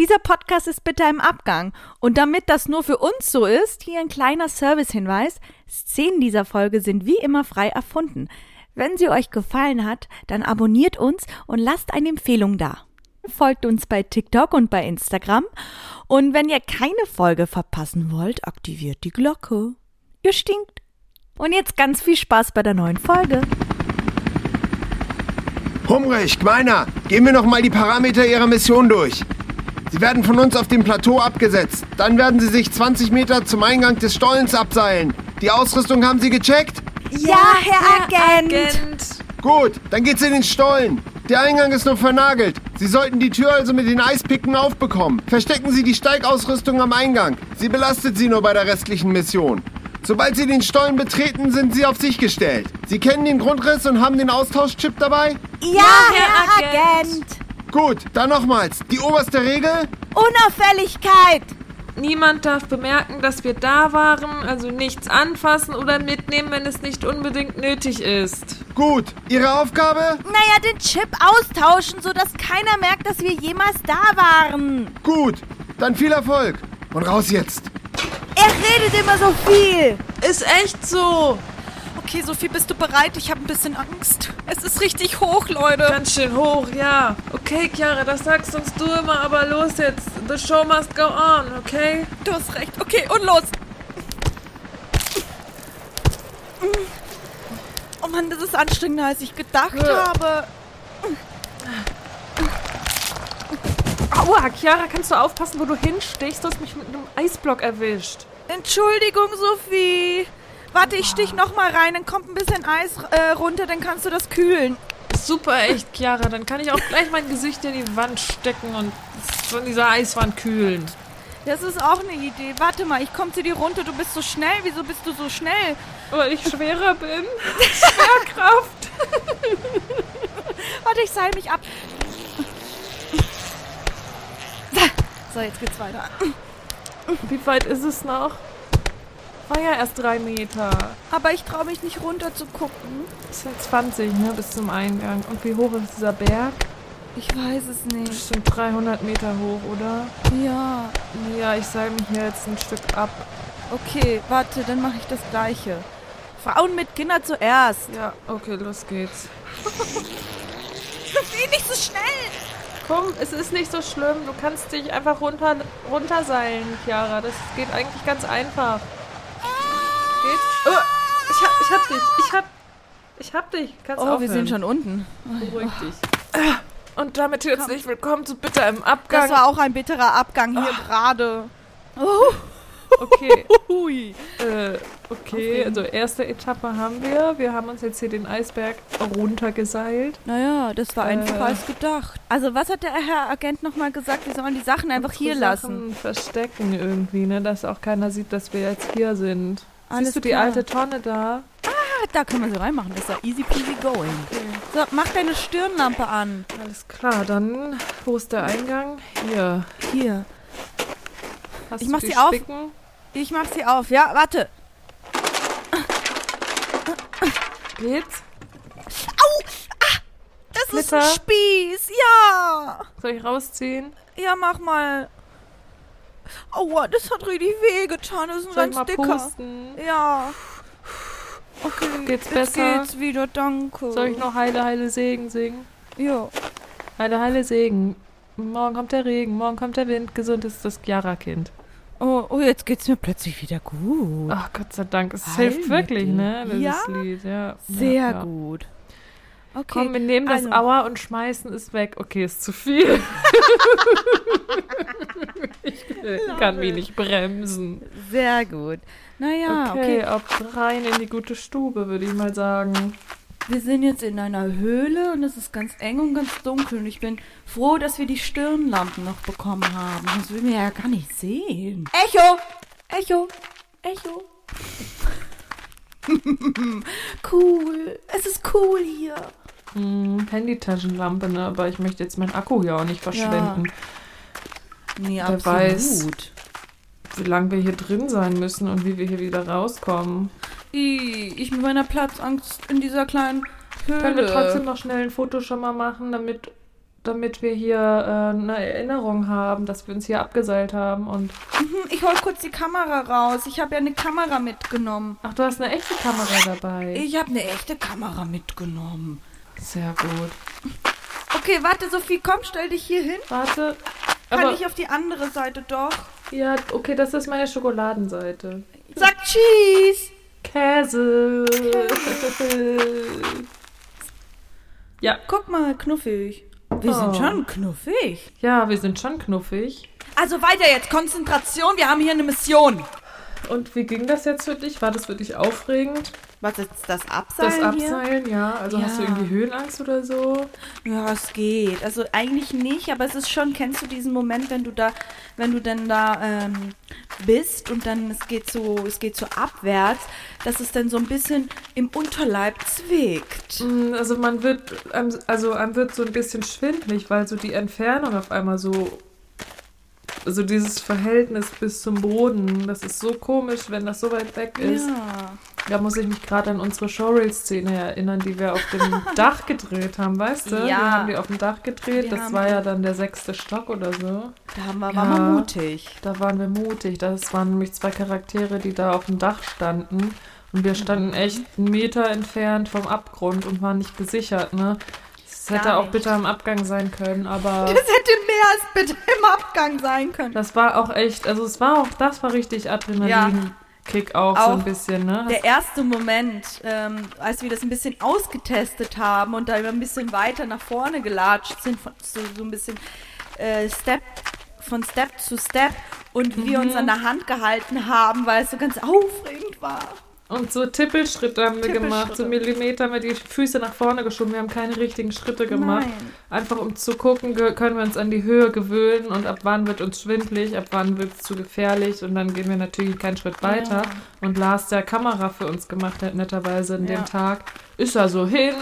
Dieser Podcast ist bitte im Abgang. Und damit das nur für uns so ist, hier ein kleiner Servicehinweis. Szenen dieser Folge sind wie immer frei erfunden. Wenn sie euch gefallen hat, dann abonniert uns und lasst eine Empfehlung da. Folgt uns bei TikTok und bei Instagram. Und wenn ihr keine Folge verpassen wollt, aktiviert die Glocke. Ihr stinkt. Und jetzt ganz viel Spaß bei der neuen Folge. Humrich, Gmeiner, gehen wir noch mal die Parameter Ihrer Mission durch. Sie werden von uns auf dem Plateau abgesetzt. Dann werden Sie sich 20 Meter zum Eingang des Stollens abseilen. Die Ausrüstung haben Sie gecheckt? Ja, Herr Agent. Gut, dann geht's in den Stollen. Der Eingang ist noch vernagelt. Sie sollten die Tür also mit den Eispicken aufbekommen. Verstecken Sie die Steigausrüstung am Eingang. Sie belastet Sie nur bei der restlichen Mission. Sobald Sie den Stollen betreten, sind Sie auf sich gestellt. Sie kennen den Grundriss und haben den Austauschchip dabei? Ja, Herr Agent. Gut, dann nochmals. Die oberste Regel? Unauffälligkeit. Niemand darf bemerken, dass wir da waren, also nichts anfassen oder mitnehmen, wenn es nicht unbedingt nötig ist. Gut. Ihre Aufgabe? Naja, den Chip austauschen, sodass keiner merkt, dass wir jemals da waren. Gut. Dann viel Erfolg. Und raus jetzt. Er redet immer so viel. Ist echt so. Okay, Sophie, bist du bereit? Ich habe ein bisschen Angst. Es ist richtig hoch, Leute. Ganz schön hoch, ja. Okay, Chiara, das sagst uns du immer, aber los jetzt. The show must go on, okay? Du hast recht. Okay, und los. Oh Mann, das ist anstrengender, als ich gedacht Ja. habe. Aua, Chiara, kannst du aufpassen, wo du hinstichst? Du hast mich mit einem Eisblock erwischt. Entschuldigung, Sophie. Warte, ich stich noch mal rein, dann kommt ein bisschen Eis äh, runter, dann kannst du das kühlen. Super echt, Chiara. Dann kann ich auch gleich mein Gesicht in die Wand stecken und von dieser Eiswand kühlen. Das ist auch eine Idee. Warte mal, ich komme zu dir runter. Du bist so schnell. Wieso bist du so schnell? Weil ich schwerer bin. Schwerkraft. Warte, ich seil mich ab. So, jetzt geht's weiter. Wie weit ist es noch? War ja erst drei Meter. Aber ich traue mich nicht runter zu gucken. Das sind 20, ne, bis zum Eingang. Und wie hoch ist dieser Berg? Ich weiß es nicht. Bestimmt 300 Meter hoch, oder? Ja. Ja, ich seil mich hier jetzt ein Stück ab. Okay, warte, dann mache ich das Gleiche. Frauen mit Kindern zuerst. Ja, okay, los geht's. Sophie, nicht so schnell. Komm, es ist nicht so schlimm. Du kannst dich einfach runter, runterseilen, Chiara. Das geht eigentlich ganz einfach. Geht's? Oh, ich hab, ich hab dich. Ich hab, ich hab dich. Kannst Oh, wir aufhören. sind schon unten. Beruhig dich. Und damit herzlich willkommen zu Bitter im Abgang. Das war auch ein bitterer Abgang hier gerade. okay, Hui. äh, okay. Also erste Etappe haben wir. Wir haben uns jetzt hier den Eisberg runtergeseilt. Naja, das war einfacher Äh. als gedacht. Also, was hat der Herr Agent nochmal gesagt? Wir sollen die Sachen einfach hier Unsere lassen. Sachen verstecken irgendwie, ne? Dass auch keiner sieht, dass wir jetzt hier sind. Alles Siehst du die klar. alte Tonne da? Ah, da können wir sie reinmachen. Das ist ja easy peasy going. So, mach deine Stirnlampe an. Alles klar, dann wo ist der Eingang? Hier. Hier. Hast Ich du mach die sie auf. Spicken? Ich mach sie auf. Ja, warte. Geht's? Das ist Splitter. ein Spieß. Ja. Soll ich rausziehen? Ja, mach mal. Aua, das hat richtig weh getan. Das ist ein Soll ganz dicker. pusten? Ja. Okay, Geht's jetzt besser? geht's wieder, danke. Soll ich noch Heile, Heile Segen singen? Ja. Heile, Heile Segen. Morgen kommt der Regen, morgen kommt der Wind, gesund ist das Chiara-Kind. Oh, oh, jetzt geht's mir plötzlich wieder gut. Ach Gott sei Dank, es hilft wirklich, ne? Dieses Ja? Lied, ja. Sehr ja, ja. gut. Okay. Komm, wir nehmen das also- Aua und schmeißen es weg. Okay, ist zu viel. ich kann mich nicht bremsen. Sehr gut. Naja, okay. okay, ab rein in die gute Stube, würde ich mal sagen. Wir sind jetzt in einer Höhle und es ist ganz eng und ganz dunkel. Und ich bin froh, dass wir die Stirnlampen noch bekommen haben. Sonst würden wir ja gar nicht sehen. Echo! Echo! Echo! cool. Es ist cool hier. Hm, Handytaschenlampe, ne? Aber ich möchte jetzt meinen Akku hier auch nicht verschwenden. Nee, Wer absolut. weiß. Wie lange wir hier drin sein müssen und wie wir hier wieder rauskommen. I, ich mit meiner Platzangst in dieser kleinen Höhle. Können wir trotzdem noch schnell ein Foto schon mal machen, damit damit wir hier äh, eine Erinnerung haben, dass wir uns hier abgeseilt haben und. Hm, Ich hol kurz die Kamera raus. Ich habe ja eine Kamera mitgenommen. Ach, du hast eine echte Kamera dabei. Ich habe eine echte Kamera mitgenommen. Sehr gut. Okay, warte, Sophie, komm, stell dich hier hin. Warte. Kann Aber, ich auf die andere Seite doch? ja, okay, das ist meine Schokoladenseite. Sag Cheese. Käse. ja, Guck mal, knuffig. Wir Oh. sind schon knuffig. ja, wir sind schon knuffig. Also weiter jetzt, Konzentration, wir haben hier eine Mission. Und wie ging das jetzt für dich? War das für dich aufregend? Was ist das Abseilen Das hier? Abseilen, ja. Also hast du Ja. irgendwie Höhenangst oder so? Ja, es geht. Also eigentlich nicht, aber es ist schon, kennst du diesen Moment, wenn du da, wenn du dann da ähm, bist und dann es geht so, es geht so abwärts, dass es dann so ein bisschen im Unterleib zwickt. Mm, Also man wird, einem- also einem wird so ein bisschen schwindlig, weil so die Entfernung auf einmal so, also dieses Verhältnis bis zum Boden, das ist so komisch, wenn das so weit weg ist. Ja. Da muss ich mich gerade an unsere Showreel-Szene erinnern, die wir auf dem Dach gedreht haben, weißt du? Ja. Wir haben die auf dem Dach gedreht, Wir das war ja dann der sechste Stock oder so. Da haben wir, Ja. waren wir mutig. Da waren wir mutig. Das waren nämlich zwei Charaktere, die da auf dem Dach standen. Und wir Mhm. standen echt einen Meter entfernt vom Abgrund und waren nicht gesichert, ne? Gar hätte auch bitter am Abgang sein können, aber Das hätte mehr als bitte im Abgang sein können. das war auch echt, also es war auch, das war richtig Adrenalin-Kick auch, so Auch ein bisschen, ne? Der erste Moment, ähm, als wir das ein bisschen ausgetestet haben und da ein bisschen weiter nach vorne gelatscht sind, von, so, so ein bisschen äh, Step von Step zu Step und wir uns an der Hand gehalten haben, weil es so ganz aufregend war. Und so Tippelschritte haben wir gemacht, so. Millimeter haben wir die Füße nach vorne geschoben. Wir haben keine richtigen Schritte gemacht. Nein. Einfach um zu gucken, können wir uns an die Höhe gewöhnen und ab wann wird uns schwindlig, ab wann wird es zu gefährlich und dann gehen wir natürlich keinen Schritt weiter. Und Lars, der Kamera für uns gemacht hat, netterweise in Ja. dem Tag, ist er so hin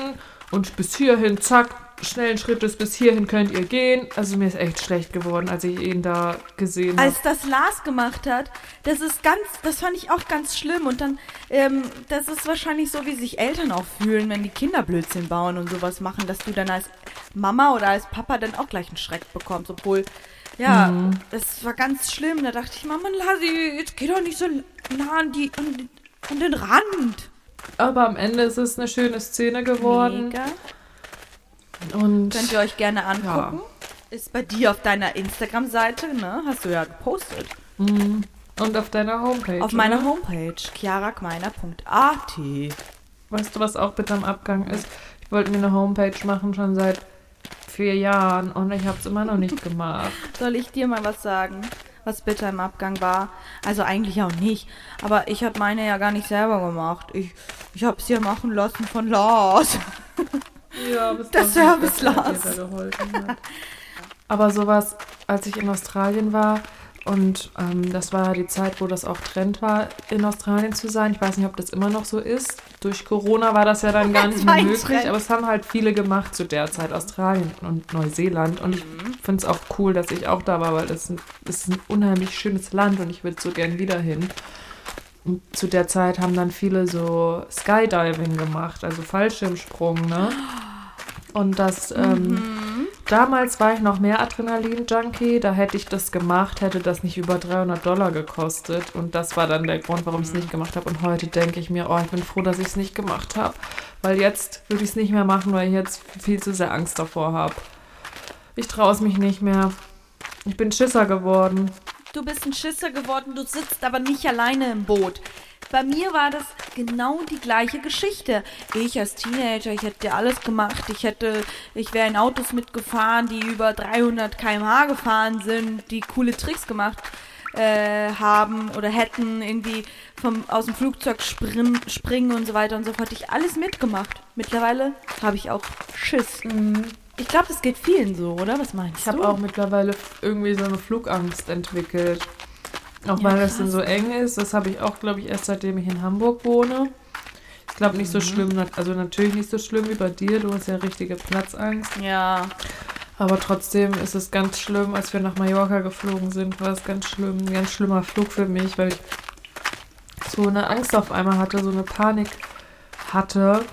und bis hierhin, zack, schnellen Schrittes, bis hierhin könnt ihr gehen. Also mir ist echt schlecht geworden, als ich ihn da gesehen habe. Als das Lars gemacht hat, das ist ganz, das fand ich auch ganz schlimm. Und dann, ähm, das ist wahrscheinlich so, wie sich Eltern auch fühlen, wenn die Kinder Blödsinn bauen und sowas machen, dass du dann als Mama oder als Papa dann auch gleich einen Schreck bekommst. Obwohl, ja, das war ganz schlimm. Da dachte ich, Mama, Lasi, jetzt geh doch nicht so nah an, die, an, an den Rand. Aber am Ende ist es eine schöne Szene geworden. Mega. Und Könnt ihr euch gerne angucken. Ist bei dir auf deiner Instagram-Seite, ne? Hast du ja gepostet. Mhm. Und auf deiner Homepage. Auf meiner oder? Homepage, chiarakmeiner.at. Weißt du, was auch bitte am Abgang ist? Ich wollte mir eine Homepage machen schon seit vier Jahren und ich habe es immer noch nicht gemacht. Soll ich dir mal was sagen, was bitter im Abgang war? Also eigentlich auch nicht. Aber ich habe meine ja gar nicht selber gemacht. Ich, ich habe es ja machen lassen von Lars. Ja, bis Der Service Lars. Aber sowas, als ich in Australien war und ähm, das war die Zeit, wo das auch Trend war, in Australien zu sein. Ich weiß nicht, ob das immer noch so ist. Durch Corona war das ja dann gar nicht mehr möglich, Trend. aber es haben halt viele gemacht zu der Zeit, Australien und Neuseeland. Und ich finde es auch cool, dass ich auch da war, weil das ist ein unheimlich schönes Land und ich würde so gern wieder hin. Und zu der Zeit haben dann viele so Skydiving gemacht, also Fallschirmsprung, ne? Und das, ähm, damals war ich noch mehr Adrenalin-Junkie, da hätte ich das gemacht, hätte das nicht über 300 Dollar gekostet. Und das war dann der Grund, warum ich es nicht gemacht habe. Und heute denke ich mir, oh, ich bin froh, dass ich es nicht gemacht habe. Weil jetzt würde ich es nicht mehr machen, weil ich jetzt viel zu sehr Angst davor habe. Ich traue es mich nicht mehr. Ich bin Schisser geworden. Du bist ein Schisser geworden, du sitzt aber nicht alleine im Boot. Bei mir war das genau die gleiche Geschichte. Ich als Teenager, ich hätte alles gemacht. Ich hätte, ich wäre in Autos mitgefahren, die über 300 km/h gefahren sind, die coole Tricks gemacht äh, haben oder hätten irgendwie vom aus dem Flugzeug springen, springen und so weiter und so fort. Ich alles mitgemacht. Mittlerweile habe ich auch Schiss. Ich glaube, das geht vielen so, oder? Was meinst Ich du? habe auch mittlerweile irgendwie so eine Flugangst entwickelt. Auch Ja, weil das dann krass. so eng ist. Das habe ich auch, glaube ich, erst seitdem ich in Hamburg wohne. Ich glaube nicht so schlimm, also natürlich nicht so schlimm wie bei dir. Du hast ja richtige Platzangst. Ja. Aber trotzdem ist es ganz schlimm, als wir nach Mallorca geflogen sind, war es ganz schlimm, ein ganz schlimmer Flug für mich, weil ich so eine Angst auf einmal hatte, so eine Panik hatte.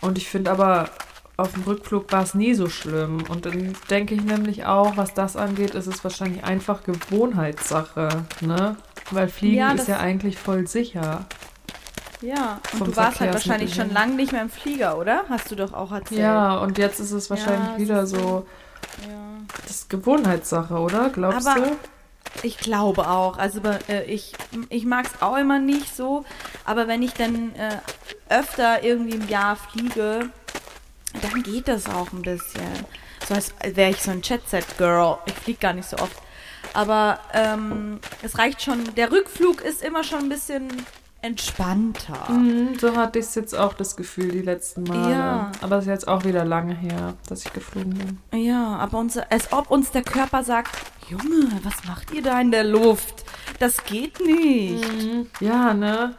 Und ich finde aber, auf dem Rückflug war es nie so schlimm. Und dann denke ich nämlich auch, was das angeht, ist es wahrscheinlich einfach Gewohnheitssache, ne? Weil Fliegen Ja, ist ja eigentlich voll sicher. Ja, und du warst halt wahrscheinlich schon lange nicht mehr im Flieger, oder? Hast du doch auch erzählt. Ja, und jetzt ist es wahrscheinlich es wieder so, Ja. das ist Gewohnheitssache, oder? Glaubst Aber- du? Ich glaube auch. Also äh, ich, ich mag es auch immer nicht so. Aber wenn ich dann äh, öfter irgendwie im Jahr fliege, dann geht das auch ein bisschen. So als wäre ich so ein Jet-Set-Girl. Ich fliege gar nicht so oft. Aber ähm, es reicht schon. Der Rückflug ist immer schon ein bisschen entspannter. Mhm, so hatte ich jetzt auch das Gefühl die letzten Male. Ja. Aber es ist jetzt auch wieder lange her, dass ich geflogen bin. Ja, aber unser, als ob uns der Körper sagt, Junge, was macht ihr da in der Luft? Das geht nicht. Ja, ne?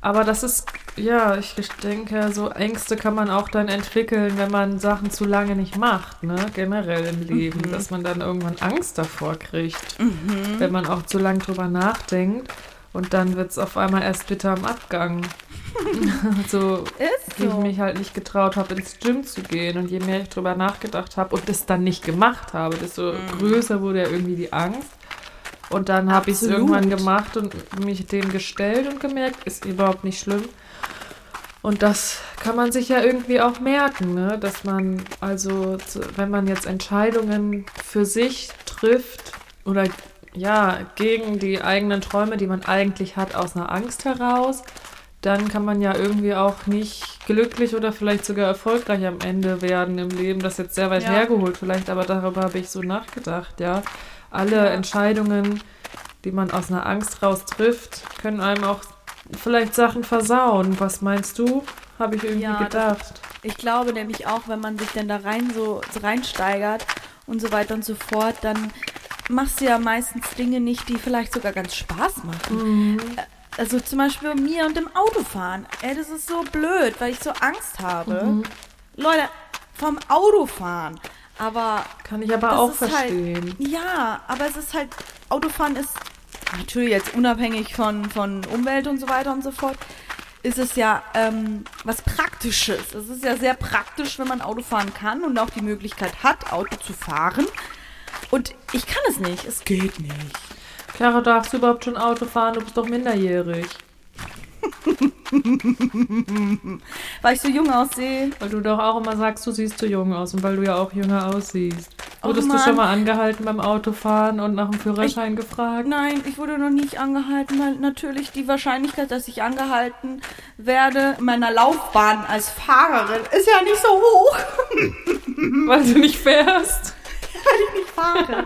Aber das ist, ja, ich denke, so Ängste kann man auch dann entwickeln, wenn man Sachen zu lange nicht macht, ne? Generell im Leben, dass man dann irgendwann Angst davor kriegt, wenn man auch zu lange drüber nachdenkt. Und dann wird es auf einmal erst bitter am Abgang. so, Ist wie ich so. mich halt nicht getraut habe, ins Gym zu gehen. Und je mehr ich drüber nachgedacht habe und es dann nicht gemacht habe, desto Mhm. größer wurde ja irgendwie die Angst. Und dann habe ich es irgendwann gemacht und mich dem gestellt und gemerkt, ist überhaupt nicht schlimm. Und das kann man sich ja irgendwie auch merken, ne? dass man also, wenn man jetzt Entscheidungen für sich trifft oder ja, gegen die eigenen Träume, die man eigentlich hat, aus einer Angst heraus, dann kann man ja irgendwie auch nicht glücklich oder vielleicht sogar erfolgreich am Ende werden im Leben. Das ist jetzt sehr weit Ja. hergeholt vielleicht, aber darüber habe ich so nachgedacht, ja. Alle Ja. Entscheidungen, die man aus einer Angst raus trifft, können einem auch vielleicht Sachen versauen. Was meinst du? Habe ich irgendwie Ja, das- gedacht. Ich glaube nämlich auch, wenn man sich denn da rein so, reinsteigert und so weiter und so fort, dann machst du ja meistens Dinge nicht, die vielleicht sogar ganz Spaß machen. Äh, Also zum Beispiel bei mir und dem Autofahren. Ey, das ist so blöd, weil ich so Angst habe. Leute, vom Autofahren. Aber Kann ich aber das auch halt- verstehen. ja, aber es ist halt, Autofahren ist natürlich jetzt unabhängig von, von Umwelt und so weiter und so fort, ist es ja ähm, was Praktisches. Es ist ja sehr praktisch, wenn man Auto fahren kann und auch die Möglichkeit hat, Auto zu fahren. Und ich kann es nicht, es geht nicht. Clara, darfst du überhaupt schon Auto fahren? Du bist doch minderjährig. Weil ich so jung aussehe. Weil du doch auch immer sagst, du siehst zu jung aus und weil du ja auch jünger aussiehst. Wurdest du Mann. schon mal angehalten beim Autofahren und nach dem Führerschein gefragt? Nein, ich wurde noch nicht angehalten, weil natürlich die Wahrscheinlichkeit, dass ich angehalten werde in meiner Laufbahn als Fahrerin ist ja nicht so hoch. Weil du nicht fährst? fahre.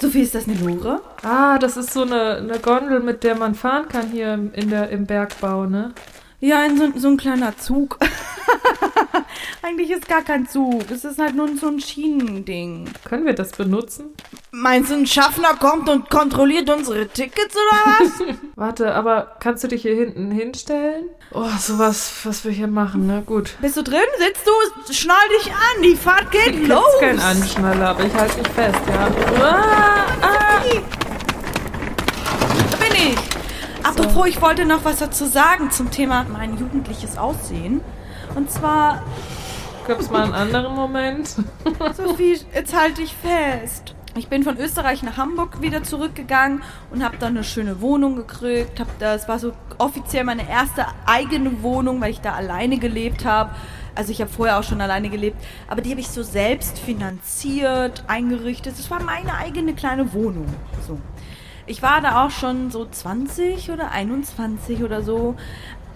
Sophie, ist das eine Lore? Ah, das ist so eine, eine Gondel, mit der man fahren kann hier im, in der, im Bergbau, ne? Ja, in so, so ein kleiner Zug. Eigentlich ist gar kein Zug. Es ist halt nur so ein Schienending. Können wir das benutzen? Meinst du, ein Schaffner kommt und kontrolliert unsere Tickets oder was? Warte, aber kannst du dich hier hinten hinstellen? Oh, sowas, was wir hier machen, ne? Gut. Bist du drin? Sitzt du? Schnall dich an. Die Fahrt geht Ich los. ist kein Anschnaller, aber ich halte mich fest, ja. Ah, ah. Da bin ich. Apropos, ich wollte noch was dazu sagen zum Thema mein jugendliches Aussehen. Und zwar, Gibt's mal einen anderen Moment? Sophie, jetzt halte ich fest. Ich bin von Österreich nach Hamburg wieder zurückgegangen und habe dann eine schöne Wohnung gekriegt. Hab das war so offiziell meine erste eigene Wohnung, weil ich da alleine gelebt habe. Also ich habe vorher auch schon alleine gelebt, aber die habe ich so selbst finanziert, eingerichtet. Es war meine eigene kleine Wohnung. So. Ich war da auch schon so 20 oder 21 oder so.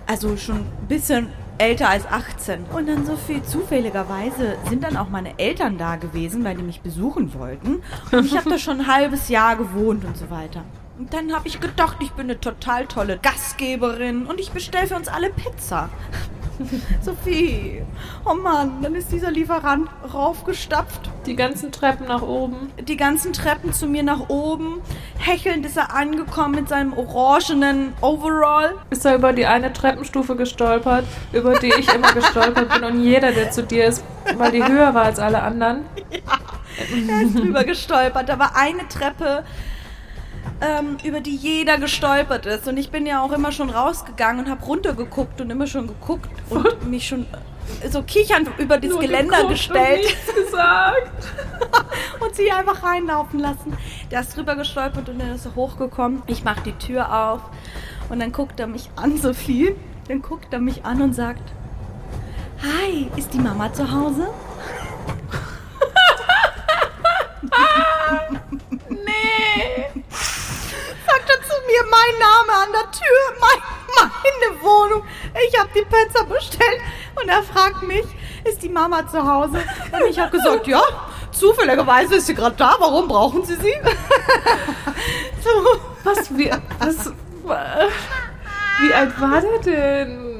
Also schon ein bisschen älter als 18. Und dann so viel zufälligerweise sind dann auch meine Eltern da gewesen, weil die mich besuchen wollten. Und ich habe da schon ein halbes Jahr gewohnt und so weiter. Und dann habe ich gedacht, ich bin eine total tolle Gastgeberin und ich bestelle für uns alle Pizza. Sophie, oh Mann, dann ist dieser Lieferant raufgestapft Die ganzen Treppen nach oben. die ganzen Treppen zu mir nach oben. Hechelnd ist er angekommen mit seinem orangenen Overall. Ist er über die eine Treppenstufe gestolpert, über die ich immer gestolpert bin und jeder, der zu dir ist, weil die höher war als alle anderen. Er ist drüber gestolpert. Da war eine Treppe, ähm, über die jeder gestolpert ist. Und ich bin ja auch immer schon rausgegangen und habe runtergeguckt und immer schon geguckt und mich schon so kichernd über das Nur Geländer gestellt. Und gesagt. und sie einfach reinlaufen lassen. Der ist drüber gestolpert und dann ist er hochgekommen. Ich mach die Tür auf und dann guckt er mich an, Sophie. Dann guckt er mich an und sagt, Hi, ist die Mama zu Hause? Nee. Sagt er zu mir, mein Name an der Tür, mein, meine Wohnung. Ich habe die Pizza bestellt und er fragt mich, ist die Mama zu Hause? Und ich habe gesagt, ja, zufälligerweise ist sie gerade da. Warum brauchen Sie sie? so. Was, wie, was, wie alt war der denn?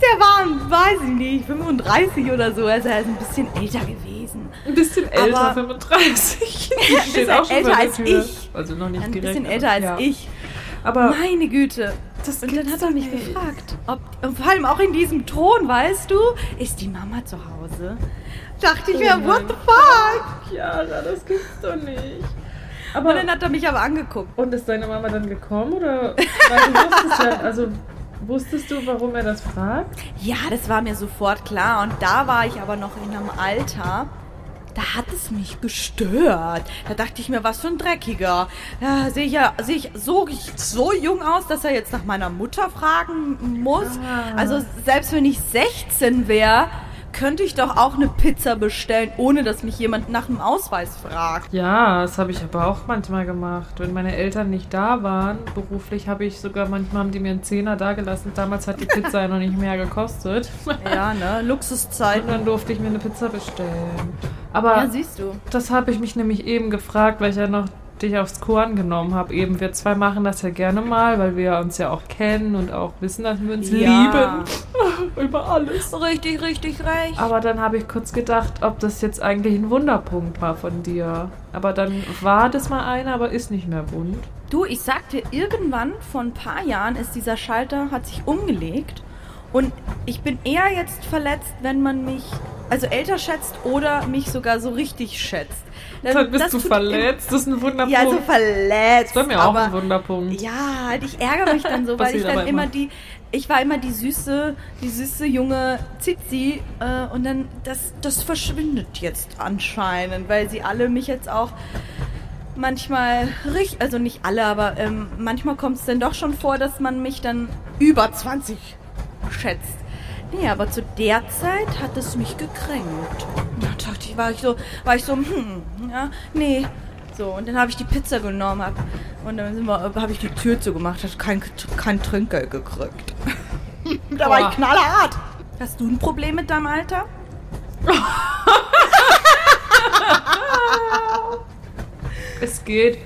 Der war, weiß ich nicht, 35 oder so. Also er ist ein bisschen älter gewesen. Ein bisschen älter, Aber- 35. Ja, Steht ist auch schon älter als ich. Also noch nicht Ein direkt. bisschen aber- älter als ja. ich. Aber Meine Güte. Das und dann hat er mich nicht. gefragt, ob, und vor allem auch in diesem Ton, weißt du, ist die Mama zu Hause? Dachte ich Oh mir, mein what the fuck? Chiara, das gibt's doch nicht. Aber Und dann hat er mich aber angeguckt. und ist deine Mama dann gekommen oder? Weil du wusstest ja, also wusstest du, warum er das fragt? Ja, das war mir sofort klar. Und da war ich aber noch in einem Alter, da hat es mich gestört. Da dachte ich mir, was für ein Dreckiger. Ja, sehe ich ja, sehe ich so, so jung aus, dass er jetzt nach meiner Mutter fragen muss. Ah. Also selbst wenn ich 16 wäre, könnte ich doch auch eine Pizza bestellen, ohne dass mich jemand nach dem Ausweis fragt. Ja, das habe ich aber auch manchmal gemacht. Wenn meine Eltern nicht da waren, beruflich habe ich sogar manchmal haben die mir einen Zehner dagelassen. Damals hat die Pizza ja noch nicht mehr gekostet. Ja, ne? Luxuszeit. Und dann durfte ich mir eine Pizza bestellen. Aber Ja, siehst du. das habe ich mich nämlich eben gefragt, weil ich ja noch dich aufs Chor angenommen habe. Eben, wir zwei machen das ja gerne mal, weil wir uns ja auch kennen und auch wissen, dass wir uns Ja. lieben. Über alles. Richtig, richtig recht. Aber dann habe ich kurz gedacht, ob das jetzt eigentlich ein Wunderpunkt war von dir. Aber dann war das mal einer, aber ist nicht mehr wund. Du, ich sagte, irgendwann vor ein paar Jahren ist dieser Schalter, hat sich umgelegt. Und ich bin eher jetzt verletzt, wenn man mich also älter schätzt oder mich sogar so richtig schätzt. Dann bist das du verletzt. Das ist ein Wunderpunkt. Ja, so verletzt. das war mir auch ein Wunderpunkt. Ja, halt, ich ärgere mich dann so, weil ich dann immer immer. die, ich war immer die süße, die süße junge Zizi äh, und dann, das, das verschwindet jetzt anscheinend, weil sie alle mich jetzt auch manchmal, richt- also nicht alle, aber ähm, manchmal kommt es dann doch schon vor, dass man mich dann über 20 schätzt. Nee, aber zu der Zeit hat es mich gekränkt. Da dachte ich, war ich so, war ich so, hm, ja, nee. So, und dann habe ich die Pizza genommen hab, und dann habe ich die Tür zugemacht, hat kein, kein Trinkgeld gekriegt. da war Boah. ich knallhart. Hast du ein Problem mit deinem Alter? Es geht.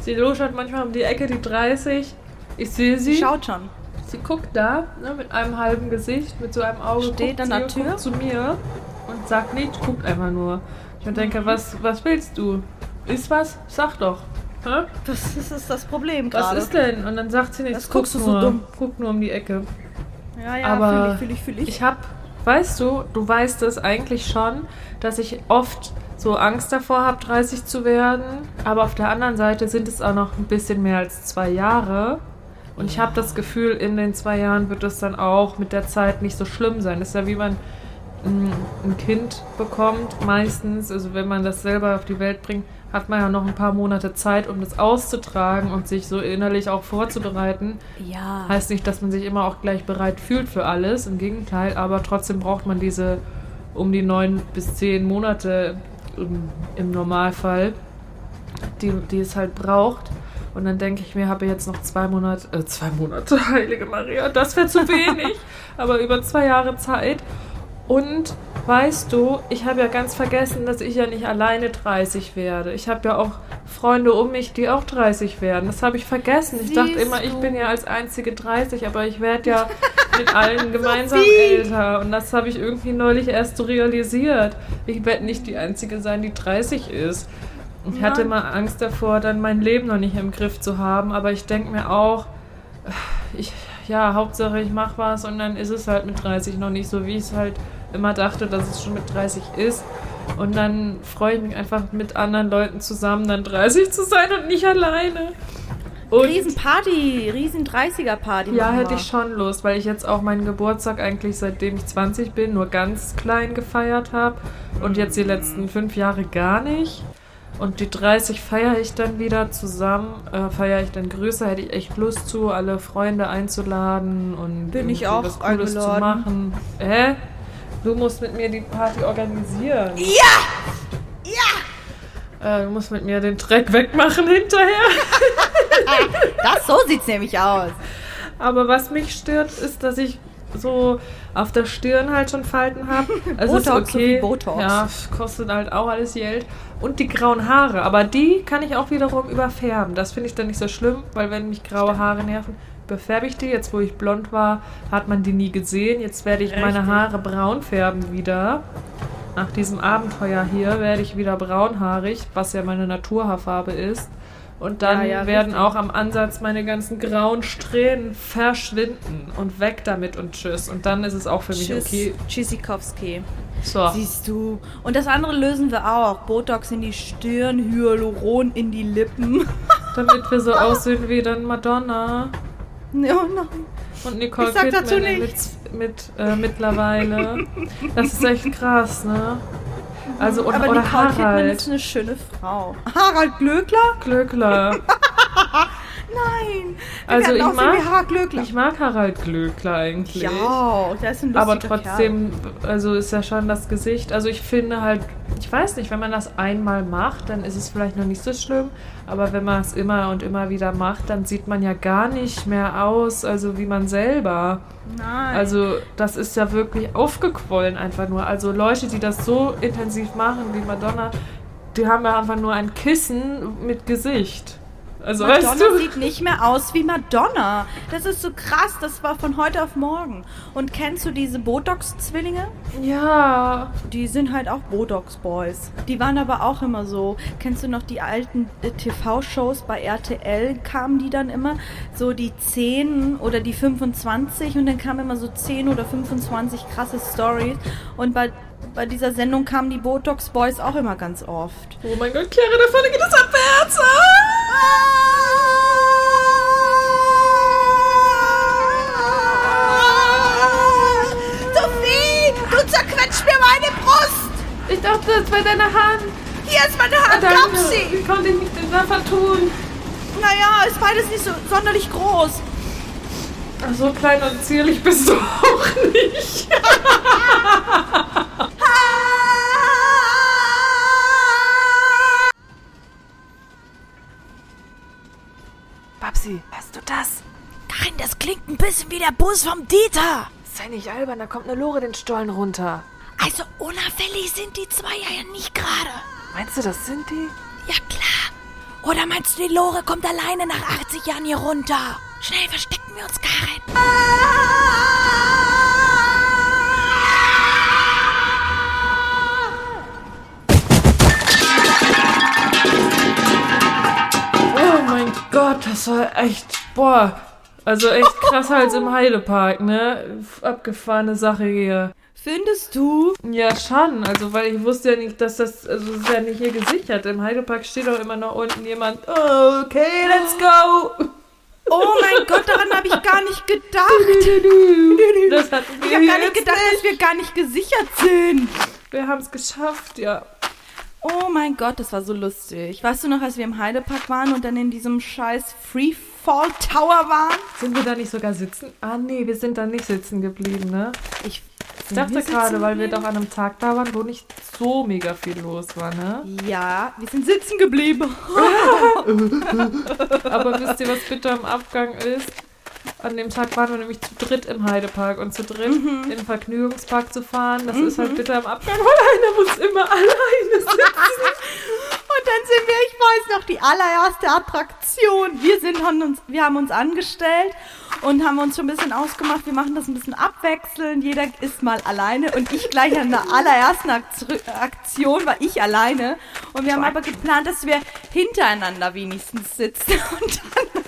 Sie luschert manchmal um die Ecke, die 30. Ich sehe sie. Schaut schon. Sie guckt da, ne, mit einem halben Gesicht, mit so einem Auge. Steht guckt an der sie, Tür? Zu mir und sagt nichts, guckt einfach nur. Ich denke, was, was willst du? Ist was? Sag doch. Hä? Das ist, ist das Problem Was gerade. ist denn? Und dann sagt sie nichts. Was guckst guckt du so nur, dumm? Guckt nur um die Ecke. Ja, ja, Aber fühl ich, fühl ich, fühl ich. Ich habe, weißt du, du weißt es eigentlich schon, dass ich oft so Angst davor habe, 30 zu werden. Aber auf der anderen Seite sind es auch noch ein bisschen mehr als zwei Jahre. Und ich habe das Gefühl, in den zwei Jahren wird es dann auch mit der Zeit nicht so schlimm sein. Das ist ja wie man ein, ein Kind bekommt, meistens. Also wenn man das selber auf die Welt bringt, hat man ja noch ein paar Monate Zeit, um das auszutragen und sich so innerlich auch vorzubereiten. ja. Heißt nicht, dass man sich immer auch gleich bereit fühlt für alles, im Gegenteil, aber trotzdem braucht man diese um die neun bis zehn Monate im, im Normalfall, die, die es halt braucht. Und dann denke ich mir, habe jetzt noch zwei Monate, äh, zwei Monate, heilige Maria, das wäre zu wenig, aber über zwei Jahre Zeit. Und weißt du, ich habe ja ganz vergessen, dass ich ja nicht alleine 30 werde. Ich habe ja auch Freunde um mich, die auch 30 werden. Das habe ich vergessen. Ich dachte Siehst immer, ich bin ja als einzige 30, aber ich werde ja mit allen gemeinsam älter. Und das habe ich irgendwie neulich erst so realisiert. Ich werde nicht die einzige sein, die 30 ist. Ich hatte Nein. mal Angst davor, dann mein Leben noch nicht im Griff zu haben, aber ich denke mir auch, ich, ja, Hauptsache ich mache was und dann ist es halt mit 30 noch nicht so, wie ich es halt immer dachte, dass es schon mit 30 ist. Und dann freue ich mich einfach mit anderen Leuten zusammen, dann 30 zu sein und nicht alleine. Und riesen Party, riesen 30er Party. ja, hätte ich schon Lust, weil ich jetzt auch meinen Geburtstag eigentlich seitdem ich 20 bin nur ganz klein gefeiert habe und jetzt die letzten fünf Jahre gar nicht. Und die 30 feiere ich dann wieder zusammen, äh, feiere ich dann größer, hätte ich echt Lust zu, alle Freunde einzuladen und Bin ich auch was Cooles zu machen. Hä? Du musst mit mir die Party organisieren. Ja! Äh, du musst mit mir den Dreck wegmachen hinterher. Das, so sieht's nämlich aus. Aber was mich stört, ist, dass ich so auf der Stirn halt schon Falten habe. Also ist Botox, so okay. Botox. Ja, kostet halt auch alles Geld. Und die grauen Haare. Aber die kann ich auch wiederum überfärben. Das finde ich dann nicht so schlimm, weil wenn mich graue Haare nerven, überfärbe ich die. Jetzt, wo ich blond war, hat man die nie gesehen. Jetzt werde ich meine Haare braun färben wieder. Nach diesem Abenteuer hier werde ich wieder braunhaarig, was ja meine Naturhaarfarbe ist. Und dann Ja, ja, werden richtig. auch am Ansatz meine ganzen grauen Strähnen verschwinden. Und weg damit und tschüss. Und dann ist es auch für mich Tschüss, okay. Tschüssikowski. So. Siehst du. Und das andere lösen wir auch. Botox in die Stirn, Hyaluron in die Lippen. Damit wir so aussehen wie dann Madonna Oh nein. und Nicole Ich sag Kidman dazu mit, mit äh, mittlerweile. Das ist echt krass, ne? Also, und, Aber oder Nicole Kidman Harald ist eine schöne Frau. Harald Glöckler? Glöckler. Nein. Wir Also ich mag, wie Harald Glöckler. ich mag Harald Glöckler eigentlich. Ja, der ist ein Aber lustiger trotzdem, also ist ja schon das Gesicht. Also ich finde halt, ich weiß nicht, wenn man das einmal macht, dann ist es vielleicht noch nicht so schlimm. Aber wenn man es immer und immer wieder macht, dann sieht man ja gar nicht mehr aus, also wie man selber. Kerl. Nein. Also das ist ja wirklich aufgequollen einfach nur. Also Leute, die das so intensiv machen wie Madonna, die haben ja einfach nur ein Kissen mit Gesicht. Also Madonna weißt du? sieht nicht mehr aus wie Madonna. Das ist so krass, das war von heute auf morgen. Und kennst du diese Botox-Zwillinge? Ja. Die sind halt auch Botox-Boys. Die waren aber auch immer so. Kennst du noch die alten äh, TV-Shows bei RTL? Kamen die dann immer so die 10 oder die 25 und dann kamen immer so 10 oder 25 krasse Stories. Und bei, bei dieser Sendung kamen die Botox-Boys auch immer ganz oft. Oh mein Gott, Clara, da vorne geht es abwärts. Sophie, du zerquetscht mir meine Brust! Ich dachte, das wäre deine Hand. Hier ist meine Hand, Deine- glaub sie! Wie konnte ich mich da vertun? Naja, ist beides nicht so sonderlich groß. So klein und zierlich bist du auch nicht. das? Nein, das klingt ein bisschen wie der Bus vom Dieter. Sei nicht albern, da kommt eine Lore den Stollen runter. Also unauffällig sind die zwei ja nicht gerade. Meinst du, das sind die? Ja klar. Oder meinst du, die Lore kommt alleine nach 80 Jahren hier runter? Schnell verstecken wir uns, Karin. Oh Gott, das war echt, boah. Also echt krass als im Heidepark, ne? Abgefahrene Sache hier. Findest du? Ja, schon. Also, weil ich wusste ja nicht, dass das, also, es ist ja nicht hier gesichert. Im Heidepark steht auch immer noch unten jemand, oh, okay, let's go. Oh mein Gott, daran habe ich gar nicht gedacht. Das hatten wir Ich habe gar nicht gedacht, dass wir gar nicht gesichert sind. Wir haben es geschafft, ja. Oh mein Gott, das war so lustig. Weißt du noch, als wir im Heidepark waren und dann in diesem scheiß Freefall Tower waren? Sind wir da nicht sogar sitzen? Ah, nee, wir sind da nicht sitzen geblieben, ne? Ich Ich dachte gerade, weil wir doch an einem Tag da waren, wo nicht so mega viel los war, ne? Ja, wir sind sitzen geblieben. Aber wisst ihr, was bitte am Abgang ist? An dem Tag waren wir nämlich zu dritt im Heidepark und zu dritt in den Vergnügungspark zu fahren, das ist halt bitter am Abgang, weil einer muss immer alleine sitzen. Und dann sind wir, ich weiß noch, die allererste Attraktion. Wir sind haben uns, wir haben uns angestellt und haben uns schon ein bisschen ausgemacht, wir machen das ein bisschen abwechselnd. Jeder ist mal alleine und ich gleich an der allerersten Aktion war ich alleine. Und wir haben aber geplant, dass wir hintereinander wenigstens sitzen. Und dann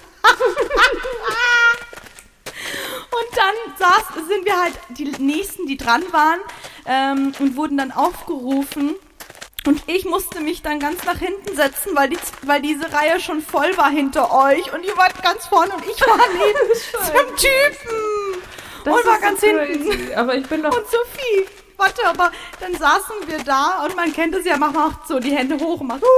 Und dann saß, sind wir halt die nächsten, die dran waren ähm, und wurden dann aufgerufen. Und ich musste mich dann ganz nach hinten setzen, weil, die, weil diese Reihe schon voll war hinter euch. Und ihr wart ganz vorne und ich war neben diesem Typen. Das und war ganz so hinten. crazy. Aber ich bin doch. Und Sophie, warte, aber dann saßen wir da und man kennt es ja, man macht so die Hände hoch und macht. und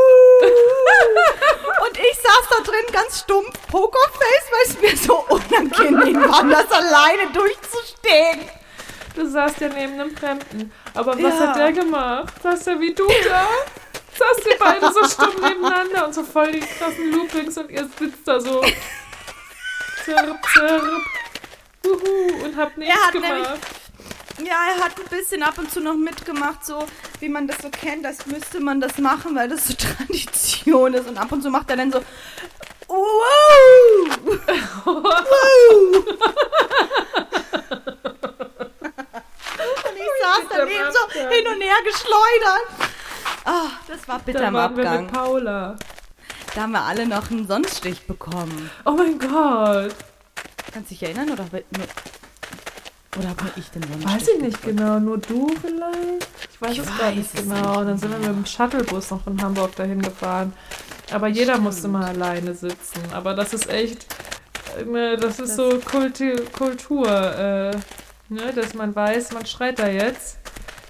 ich saß da drin ganz stumpf, Pokerface, weil es mir so unangenehm war, das alleine durchzustehen. Du saßt ja neben einem Fremden. Aber was Ja. hat der gemacht? Saß der wie du da? Saßt ihr beide so stumm nebeneinander und so voll die krassen Loopings und ihr sitzt da so. Zirp, zirp. Uhu, und habt nichts gemacht. Ja, er hat ein bisschen ab und zu noch mitgemacht, so wie man das so kennt, das müsste man das machen, weil das so Tradition ist. Und ab und zu macht er dann so. Wow! und ich saß daneben so Abgang. hin und her geschleudert. Ah, das war bitter im waren wir Abgang. mit Paula. Da haben wir alle noch einen Sonnenstich bekommen. Oh mein Gott. Kannst du dich erinnern oder, oder nur ich den Sonnenstich Weiß ich nicht genau. Nur du vielleicht? Ich weiß Ich es gar nicht weiß es genau. Und dann sind wir mit dem Shuttlebus noch von Hamburg dahin gefahren. Aber jeder musste mal alleine sitzen. Aber das ist echt, ne, das ist Das- so Kulti Kultur, äh, ne, dass man weiß, man schreit da jetzt.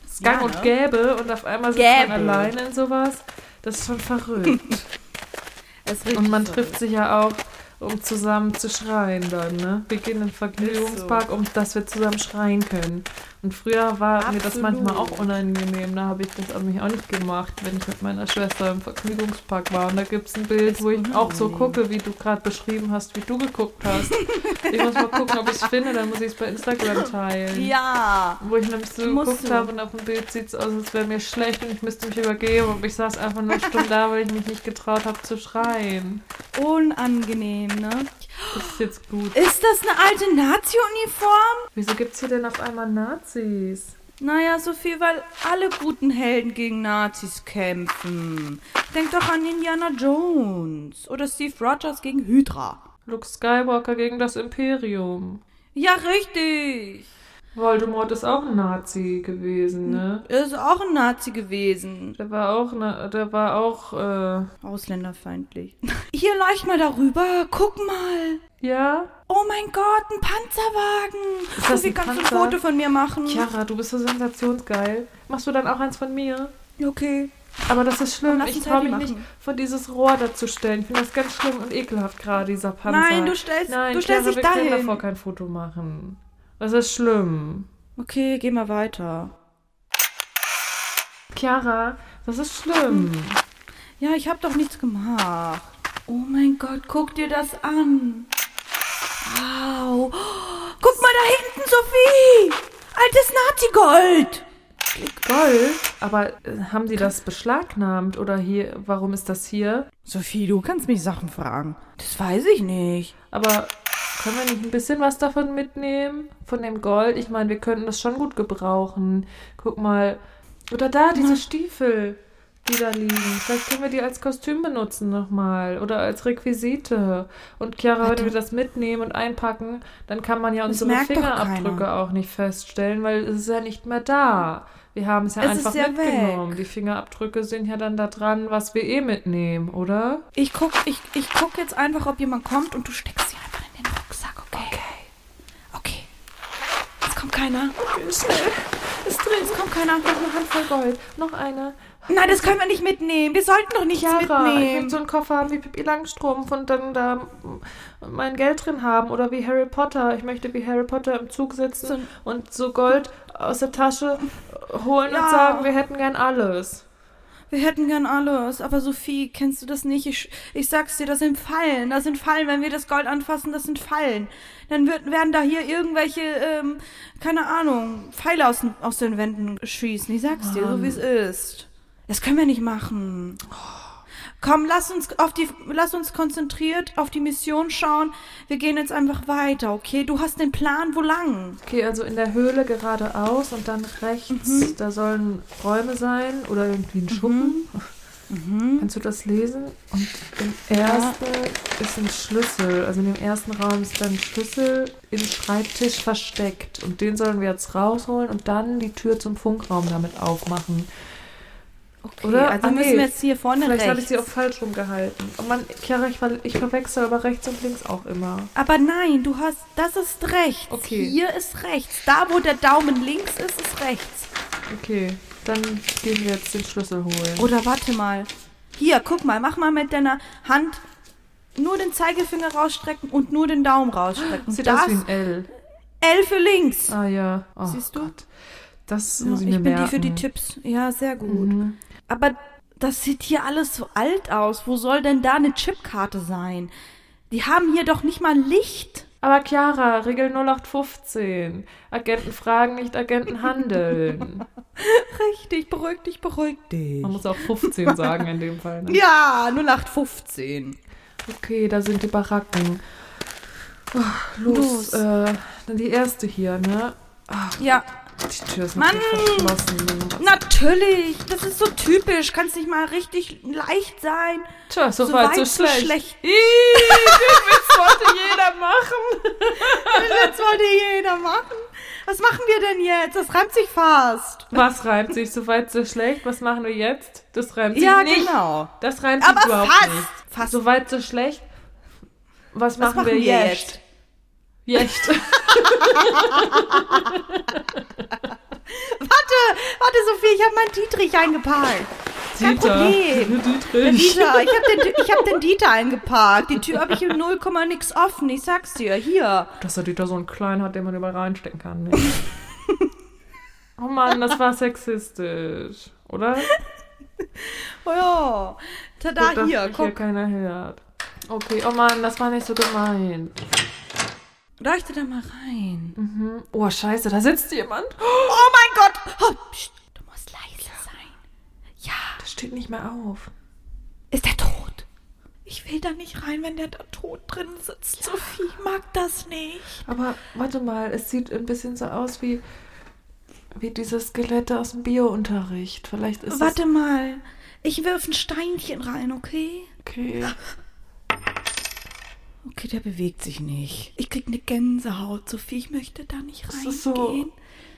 Ist gang Ja, und ne? gäbe und auf einmal sitzt Gäbe. man alleine in sowas. Das ist schon verrückt. Und man so. trifft sich ja auch, um zusammen zu schreien dann, ne? Wir gehen in den Vergnügungspark, um dass wir zusammen schreien können. Und früher war mir das Absolut. manchmal auch unangenehm. Da habe ich das an mich auch nicht gemacht, wenn ich mit meiner Schwester im Vergnügungspark war. Und da gibt es ein Bild, wo ich auch so gucke, wie du gerade beschrieben hast, wie du geguckt hast. ich muss mal gucken, ob ich es finde, dann muss ich es bei Instagram teilen. Ja. Wo ich nämlich so Musst geguckt habe und auf dem Bild sieht es aus, als wäre mir schlecht und ich müsste mich übergeben. Und ich saß einfach nur stumm da, weil ich mich nicht getraut habe zu schreien. Unangenehm, ne? Das ist jetzt gut. Ist das eine alte Nazi-Uniform? Wieso gibt's hier denn auf einmal Nazis? Naja, Sophie, weil alle guten Helden gegen Nazis kämpfen. Denk doch an Indiana Jones oder Steve Rogers gegen Hydra. Luke Skywalker gegen das Imperium. Ja, richtig. Voldemort ist auch ein Nazi gewesen, ne? Er ist auch ein Nazi gewesen. Der war auch, ne, der war auch, äh, Ausländerfeindlich. Hier, leucht mal darüber. Guck mal. ja? Oh mein Gott, ein Panzerwagen. Ist das Sophie, ein kannst du ein? Foto von mir machen? Chiara, du bist so sensationsgeil. Machst du dann auch eins von mir? Okay. Aber das ist schlimm. Ich traue mich nicht, vor dieses Rohr dazu stellen. Ich finde das ganz schlimm und ekelhaft gerade, dieser Panzer. Nein, du stellst- Nein, du stellst Chiara, dich wir dahin. davor kein Foto machen. Das ist schlimm. Okay, geh mal weiter. Chiara, das ist schlimm. Ja, ich hab doch nichts gemacht. Oh mein Gott, guck dir das an. Wow. Guck mal da hinten, Sophie. Altes Nazi-Gold. Gold? Aber äh, haben die das beschlagnahmt oder hier, warum ist das hier? Sophie, du kannst mich Sachen fragen. Das weiß ich nicht. Aber können wir nicht ein bisschen was davon mitnehmen? Von dem Gold? Ich meine, wir könnten das schon gut gebrauchen. Guck mal. Oder da, diese Stiefel, die da liegen. Vielleicht können wir die als Kostüm benutzen nochmal. Oder als Requisite. Und Chiara, Warte. wenn wir das mitnehmen und einpacken, dann kann man ja unsere Fingerabdrücke auch nicht feststellen, weil es ist ja nicht mehr da. Wir haben es ja Es einfach ja mitgenommen. weg. Die Fingerabdrücke sind ja dann da dran, was wir eh mitnehmen, oder? Ich guck, ich, ich guck jetzt einfach, ob jemand kommt und du steckst sie einfach in den Rucksack, okay? Okay. Es kommt keiner. Schnell. Es drin, es kommt keiner. Noch eine Handvoll Gold. Noch eine. Nein, das können wir nicht mitnehmen. Wir sollten doch nichts Chiara, ich mitnehmen. möchte so einen Koffer haben wie Pippi Langstrumpf und dann da mein Geld drin haben. Oder wie Harry Potter. Ich möchte wie Harry Potter im Zug sitzen So- und so Gold aus der Tasche holen Ja. und sagen, wir hätten gern alles. Wir hätten gern alles, aber Sophie, kennst du das nicht? Ich, ich sag's dir, das sind Fallen. Das sind Fallen. Wenn wir das Gold anfassen, das sind Fallen. Dann wird, werden da hier irgendwelche, ähm, keine Ahnung, Pfeile aus, aus den Wänden schießen. Ich sag's dir, so wie es ist. Das können wir nicht machen. Komm, lass uns auf die, lass uns konzentriert auf die Mission schauen. Wir gehen jetzt einfach weiter, okay? Du hast den Plan, wo lang? Okay, also in der Höhle geradeaus und dann rechts, da sollen Räume sein oder irgendwie ein Schuppen. Kannst du das lesen? Und im ersten ist ein Schlüssel. Also in dem ersten Raum ist dann ein Schlüssel im Schreibtisch versteckt. Und den sollen wir jetzt rausholen und dann die Tür zum Funkraum damit aufmachen. Okay, Oder? also Ah, müssen nee. wir jetzt hier vorne Vielleicht habe ich sie auch falsch rumgehalten. Oh Mann, Chiara, ich, ich verwechsel aber rechts und links auch immer. Aber nein, du hast, das ist rechts. Okay. Hier ist rechts. Da, wo der Daumen links ist, ist rechts. Okay, dann gehen wir jetzt den Schlüssel holen. Oder warte mal. Hier, guck mal, mach mal mit deiner Hand nur den Zeigefinger rausstrecken und nur den Daumen rausstrecken. Sieht das aus wie ein L. L für links. Ah ja. Oh, Siehst du? Gott. Das Ja, muss ich ich mir bin merken. die für die Tipps. Ja, sehr gut. Mhm. Aber das sieht hier alles so alt aus. Wo soll denn da eine Chipkarte sein? Die haben hier doch nicht mal Licht. Aber Chiara, Regel 0815. Agenten fragen, nicht Agenten handeln. Richtig, beruhig dich, beruhig dich. Man muss auch 15 sagen in dem Fall. Ne? Ja, 0815. Okay, da sind die Baracken. Oh, los. Los. Äh, dann die erste hier, ne? Ach, Ja, die Tür ist Mann. natürlich verschlossen. natürlich. Das ist so typisch. Kann es nicht mal richtig leicht sein. Tja, so, So weit, weit, so so schlecht. schlecht. Ih, den Witz wollte jeder machen. Das wollte jeder machen. Was machen wir denn jetzt? Das reimt sich fast. Was reimt sich so weit, so schlecht? Was machen wir jetzt? Das reimt sich Ja, nicht. genau. Das reimt sich Aber überhaupt fast. nicht. Fast. So weit, so schlecht. Was, Was machen, wir, jetzt? Jetzt. Warte, warte, Sophie, ich habe meinen Dietrich eingeparkt. Kein Problem. Der. Dieter, ich habe den, ich hab den Dieter eingeparkt. Die Tür habe ich in 0, nix offen. Ich sag's dir. Hier. Dass der Dieter so einen kleinen hat, den man überall reinstecken kann. Ne? oh Mann, das war sexistisch. Oder? Oh ja. Tada, Gut, hier, guck. keiner hört. Okay, oh Mann, das war nicht so gemeint. Leuchte da mal rein. Mhm. Oh, scheiße, da sitzt jemand. Oh mein Gott. Oh, pst, du musst leise sein. Ja. Das steht nicht mehr auf. Ist er tot? Ich will da nicht rein, wenn der da tot drin sitzt. Sophie mag das nicht. Aber warte mal, es sieht ein bisschen so aus wie, wie diese Skelette aus dem Biounterricht. Vielleicht ist Warte mal. Ich wirf ein Steinchen rein, okay? Okay. Okay, der bewegt sich nicht. Ich krieg eine Gänsehaut, Sophie. Ich möchte da nicht Das reingehen. ist so...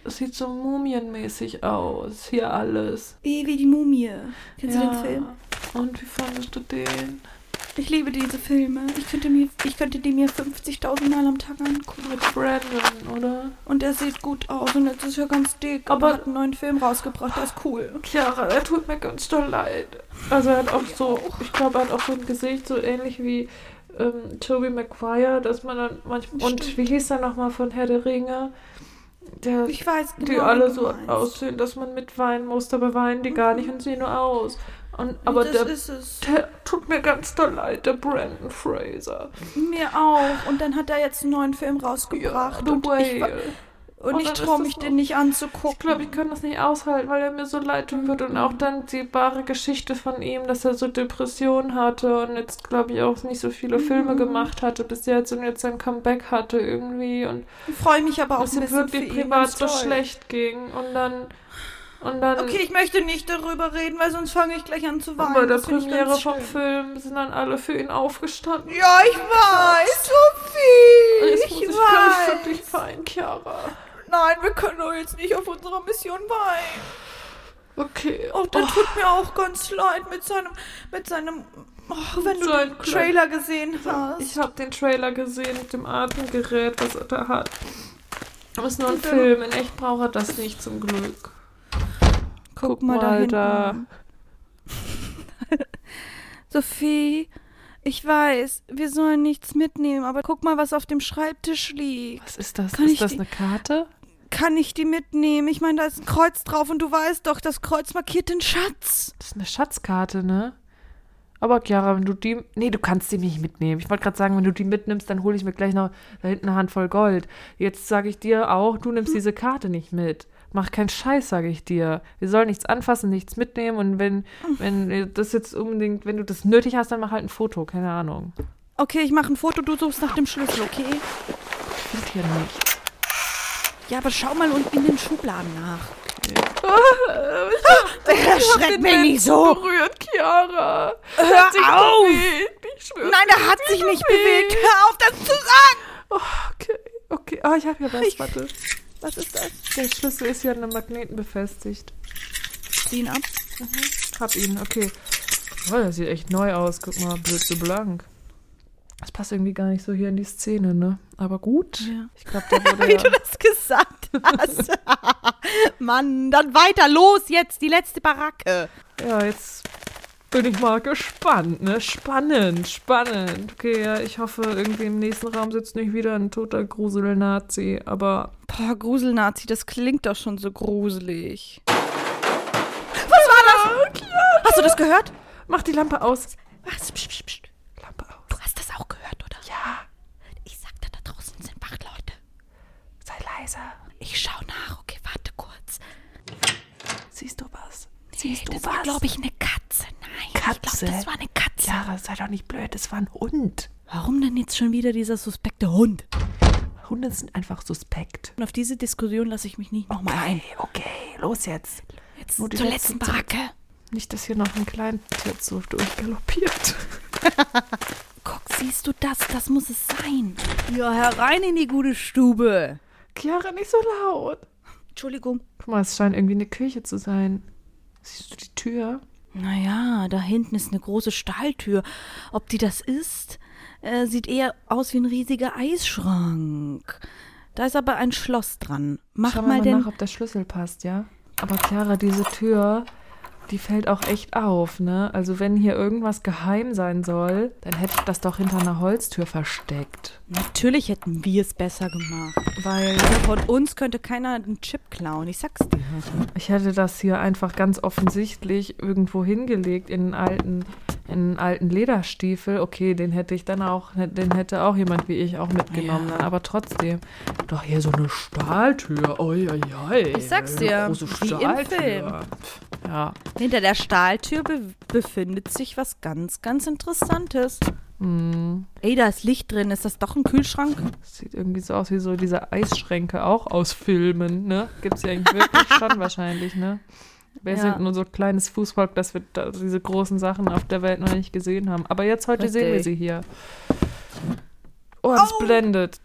Es sieht so mumienmäßig aus. Hier alles. Wie, wie die Mumie. Kennst du den Film? Und wie fandest du den? Ich liebe diese Filme. Ich könnte, mir, ich könnte die mir 50.000 Mal am Tag angucken. Mit Brandon, oder? Und der sieht gut aus und jetzt ist er ganz dick. Aber Aber- hat einen neuen Film rausgebracht, der ist cool. Chiara, er tut mir ganz doll leid. Also er hat auch so, ich glaube, er hat auch so ein Gesicht so ähnlich wie ähm, Tobey Maguire, dass man dann manchmal... Und Stimmt. wie hieß er nochmal von Herr der Ringe? Der, Ich weiß genau, die alle so aussehen, dass man mitweinen muss, dabei weinen die gar nicht und sehen nur aus. Und, aber das der, ist es. der tut mir ganz doll leid, der Brandon Fraser. Mir auch. Und dann hat er jetzt einen neuen Film rausgebracht. The und ich, wa- Whale. Und Und ich traue mich, den nicht Ich anzugucken. glaube, ich kann das nicht aushalten, weil er mir so leid tun wird. Und auch dann die wahre Geschichte von ihm, dass er so Depressionen hatte und jetzt, glaube ich, auch nicht so viele Filme Mhm. gemacht hatte bis jetzt und jetzt sein Comeback hatte irgendwie. Und Ich freue mich aber auch dass bisschen wirklich privat so schlecht ging. Und dann. Und dann. Okay, ich möchte nicht darüber reden, weil sonst fange ich gleich an zu weinen. bei der ich Premiere vom. Film sind dann alle für ihn aufgestanden. Ja, ich weiß, Sophie. Jetzt ich muss ich, ich, weiß. für dich weinen, Chiara. Nein, wir können doch jetzt nicht auf unserer Mission weinen. Okay. Und der tut mir auch ganz leid mit seinem, mit seinem, oh, wenn du den Trailer gesehen hast. Ich habe den Trailer gesehen mit dem Atemgerät, was er da hat. Aber es ist nur ein Film. In echt braucht er das nicht zum Glück. Guck, mal, da hinten. Sophie, ich weiß, wir sollen nichts mitnehmen, aber guck mal, was auf dem Schreibtisch liegt. Was ist das? Kann ist das die- eine Karte? Kann ich die mitnehmen? Ich meine, da ist ein Kreuz drauf und du weißt doch, das Kreuz markiert den Schatz. Das ist eine Schatzkarte, ne? Aber Chiara, wenn du die. Nee, du kannst die nicht mitnehmen. Ich wollte gerade sagen, wenn du die mitnimmst, dann hole ich mir gleich noch da hinten eine Handvoll Gold. Jetzt sage ich dir auch, du nimmst diese Karte nicht mit. Mach keinen Scheiß, sage ich dir. Wir sollen nichts anfassen, nichts mitnehmen. Und wenn, wenn das jetzt unbedingt, wenn du das nötig hast, dann mach halt ein Foto. Keine Ahnung. Okay, ich mache ein Foto, du suchst nach dem Schlüssel, okay? Ich finde hier nichts. Ja, aber schau mal unten in den Schubladen nach. Ich Erschreck mich nicht so. berührt, Chiara. Hör sich auf! Nein, er hat sich nicht bewegt. Hör auf, das zu sagen. Okay, okay. Ah, ich habe hier was. Warte. Was ist das? Der Schlüssel ist hier an einem Magneten befestigt. Zieh ihn ab. Hab ihn, okay. Oh, das sieht echt neu aus. Guck mal, blöd so blank. Das passt irgendwie gar nicht so hier in die Szene, ne? Aber gut. Ja. Ich glaube, der wurde Wie ja du das gesagt hast. Mann, dann weiter, los jetzt, die letzte Baracke. Ja, jetzt bin ich mal gespannt, ne? Spannend, spannend. Okay, ja, ich hoffe, irgendwie im nächsten Raum sitzt nicht wieder ein toter Grusel-Nazi, aber Boah, Gruselnazi, das klingt doch schon so gruselig. Was war das? Hast du das gehört? mach die Lampe aus. Was? Psst, psst, psst. Lampe aus. Du hast das auch gehört, oder? Ja, Ich sagte, da draußen sind Wachleute. sei leise. Ich schau nach, okay, warte kurz. Siehst du was? Nee, Siehst du das was? war, glaube ich, eine Katze. Nein, ich Katze? glaube, das war eine Katze. Chiara, sei doch nicht blöd, das war ein Hund. Warum denn jetzt schon wieder dieser suspekte Hund? Hunde sind einfach suspekt. Und auf diese Diskussion lasse ich mich nicht nochmal ein. Okay, okay, los jetzt. Jetzt Nur die zur letzten Baracke. Nicht, dass hier noch ein Kleintierzug durchgaloppiert. Guck, siehst du das? Das muss es sein. Ja, herein in die gute Stube. Chiara, nicht so laut. Entschuldigung. Guck mal, es scheint irgendwie eine Küche zu sein. Siehst du die Tür? Naja, da hinten ist eine große Stahltür. Ob die das ist? Äh, sieht eher aus wie ein riesiger Eisschrank. Da ist aber ein Schloss dran. Mach Schau mal mal den. nach, ob der Schlüssel passt, ja? Aber Chiara, diese Tür, die fällt auch echt auf, ne? Also wenn hier irgendwas geheim sein soll, dann hätte ich das doch hinter einer Holztür versteckt. Natürlich hätten wir es besser gemacht. Weil Von uns könnte keiner einen Chip klauen. Ich sag's dir. ich hätte das hier einfach ganz offensichtlich irgendwo hingelegt in einen alten, einen alten Lederstiefel. Okay, den hätte ich dann auch, den hätte auch jemand wie ich auch mitgenommen. Ja. Dann, aber trotzdem, doch hier so eine Stahltür. Oi, oi, oi. Ich sag's dir, wie im. Film. Ja. Hinter der Stahltür be befindet sich was ganz, ganz Interessantes. Hm. Ey, da ist Licht drin. Ist das doch ein Kühlschrank? Sieht irgendwie so aus wie so diese Eisschränke auch aus Filmen, ne? Gibt's ja eigentlich wirklich schon wahrscheinlich, ne? Wir Ja. sind nur so ein kleines Fußvolk, dass wir da diese großen Sachen auf der Welt noch nicht gesehen haben. Aber jetzt heute sehen wir Richtig. sie hier. Oh, das blendet.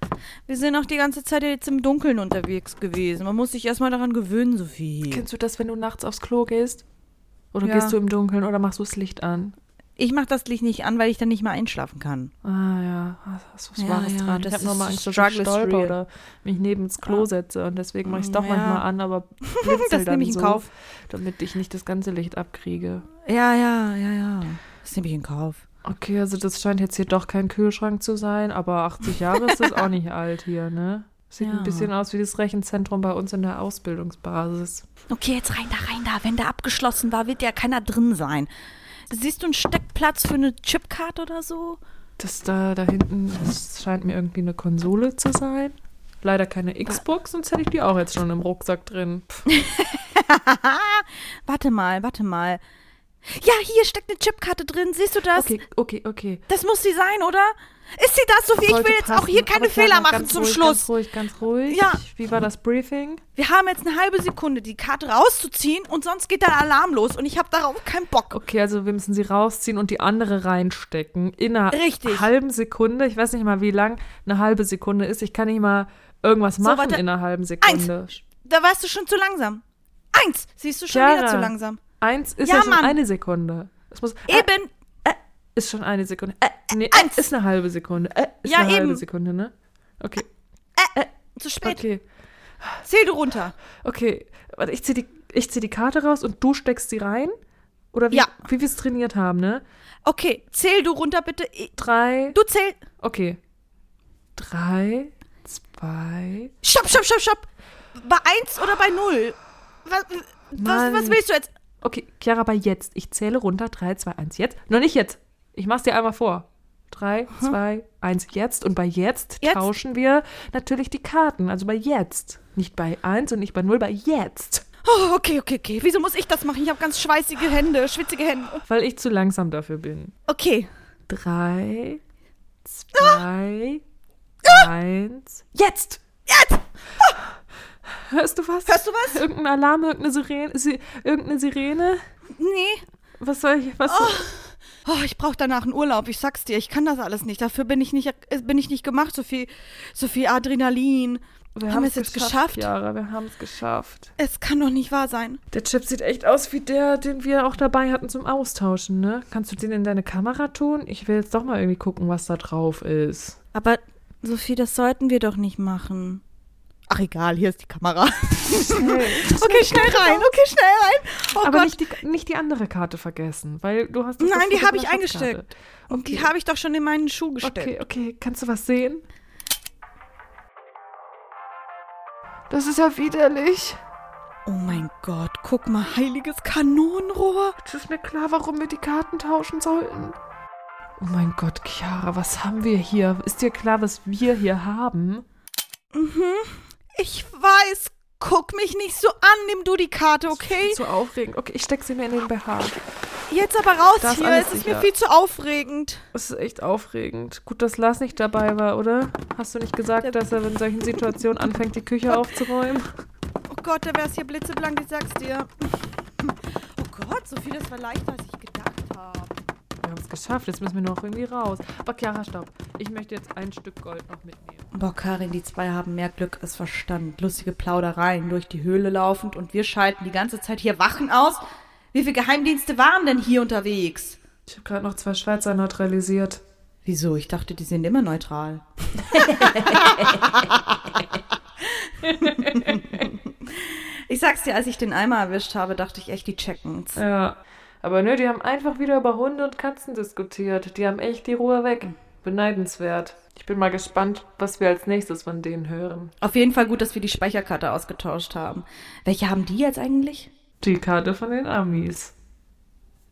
Wir sind auch die ganze Zeit jetzt im Dunkeln unterwegs gewesen. Man muss sich erstmal daran gewöhnen, Sophie. Kennst du das, wenn du nachts aufs Klo gehst? Oder Ja. gehst du im Dunkeln oder machst du das Licht an? Ich mach das Licht nicht an, weil ich dann nicht mehr einschlafen kann. Ah ja, hast was Ja, Wahres ja, dran. das ich habe nur ist mal Angst, dass ich stolper oder mich neben ins Klo Ja. setze und deswegen mache ich es doch Ja. manchmal an, aber Das nehme ich in so, Kauf. damit ich nicht das ganze Licht abkriege. Ja, ja, ja, ja. Das nehme ich in Kauf. Okay, also das scheint jetzt hier doch kein Kühlschrank zu sein, aber 80 Jahre ist das auch nicht alt hier, ne? Sieht Ja. ein bisschen aus wie das Rechenzentrum bei uns in der Ausbildungsbasis. Okay, jetzt rein da, rein da. Wenn der abgeschlossen war, wird ja keiner drin sein. Siehst du einen Steckplatz für eine Chipcard oder so? Das da, da hinten, das scheint mir irgendwie eine Konsole zu sein. Leider keine Xbox, sonst hätte ich die auch jetzt schon im Rucksack drin. Warte mal, warte mal. Ja, hier steckt eine Chipkarte drin. Siehst du das? Okay, okay, okay. Das muss sie sein, oder? Ist sie das, Sophie? Ich will jetzt auch passen, hier keine Fehler machen zum ruhig, Schluss. Ganz ruhig, ganz ruhig. Ja. Wie war das Briefing? Wir haben jetzt eine halbe Sekunde, die Karte rauszuziehen und sonst geht der Alarm los und ich habe darauf keinen Bock. Okay, also wir müssen sie rausziehen und die andere reinstecken. In einer Richtig. halben Sekunde. Ich weiß nicht mal, wie lang eine halbe Sekunde ist. Ich kann nicht mal irgendwas machen warte. in einer halben Eins. Sekunde. Da warst du schon zu langsam. Eins. Siehst du schon Chiara. wieder zu langsam. Eins ist Ja, ja, schon Mann. eine Sekunde. Es muss, äh, Eben. ist schon eine Sekunde. Äh, nee, Eins. äh, ist eine halbe Sekunde. Äh, ist Ja, eine halbe eben. Sekunde, ne? Okay, Zu spät. okay, Zähl du runter. okay. Warte, ich zieh die, ich zieh die Karte raus und du steckst sie rein? Oder wie, Ja. wie wir es trainiert haben, ne? Okay, zähl du runter, bitte. Ich- Drei, Du zähl. okay. Drei, zwei, Stopp, stopp, stopp, stopp. Bei eins oder bei null? Was, was, was willst du jetzt? Okay, Chiara, aber jetzt. Ich zähle runter. 3, 2, 1, jetzt. Noch nicht jetzt. Ich mach's dir einmal vor. 3, 2, 1, jetzt. Und bei jetzt, Jetzt? tauschen wir natürlich die Karten. Also bei jetzt. Nicht bei 1 und nicht bei 0, bei jetzt. Oh, okay, okay, okay. Wieso muss ich das machen? Ich habe ganz schweißige Hände, schwitzige Hände. Weil ich zu langsam dafür bin. Okay. 3, 2, 1, jetzt! Jetzt! Hörst du was? Hörst du was? Irgendein Alarm, irgendeine Sirene? Si irgendeine Sirene? Nee. Was soll ich? Was Oh, ich brauche danach einen Urlaub. Ich sag's dir, ich kann das alles nicht. Dafür bin ich nicht, äh, bin ich nicht gemacht. So viel, so viel Adrenalin. Wir Haben es es jetzt geschafft, geschafft? Chiara, wir haben es geschafft. Es kann doch nicht wahr sein. Der Chip sieht echt aus wie der, den wir auch dabei hatten zum Austauschen, ne? Kannst du den in deine Kamera tun? Ich will jetzt doch mal irgendwie gucken, was da drauf ist. Aber Sophie, das sollten wir doch nicht machen. Ach egal, hier ist die Kamera. Okay, schnell rein, okay, schnell rein. Oh Aber Gott, nicht die, nicht die andere Karte vergessen, weil du hast. Nein, die habe ich eingesteckt. und die habe ich doch schon in meinen Schuh gesteckt. Okay, okay. Kannst du was sehen? Das ist ja widerlich. Oh mein Gott, guck mal, heiliges Kanonenrohr. Es ist mir klar, warum wir die Karten tauschen sollten. Oh mein Gott, Chiara, was haben wir hier? Ist dir klar, was wir hier haben? Mhm. Ich weiß, guck mich nicht so an, nimm du die Karte, okay? So aufregend. Okay, ich steck sie mir in den BH. Jetzt aber raus Da ist hier, es ist mir viel zu aufregend. Es ist echt aufregend. Gut, dass Lars nicht dabei war, oder? Hast du nicht gesagt, dass er in solchen Situationen anfängt, die Küche aufzuräumen? Oh Gott, da wär's hier blitzeblank, ich sag's dir. Oh Gott, Sophie, das war leichter, als ich gedacht habe. Wir haben es geschafft, jetzt müssen wir noch irgendwie raus. Aber Chiara, stopp. Ich möchte jetzt ein Stück Gold noch mitnehmen. Boah, Karin, die zwei haben mehr Glück als Verstand. Lustige Plaudereien durch die Höhle laufend und wir schalten die ganze Zeit hier Wachen aus. Wie viele Geheimdienste waren denn hier unterwegs? Ich habe gerade noch zwei Schweizer neutralisiert. Wieso? Ich dachte, die sind immer neutral. ich sag's dir, als ich den Eimer erwischt habe, dachte ich echt, die checken's. Ja. Aber nö, die haben einfach wieder über Hunde und Katzen diskutiert. Die haben echt die Ruhe weg. Beneidenswert. Ich bin mal gespannt, was wir als nächstes von denen hören. Auf jeden Fall gut, dass wir die Speicherkarte ausgetauscht haben. Welche haben die jetzt eigentlich? Die Karte von den Amis.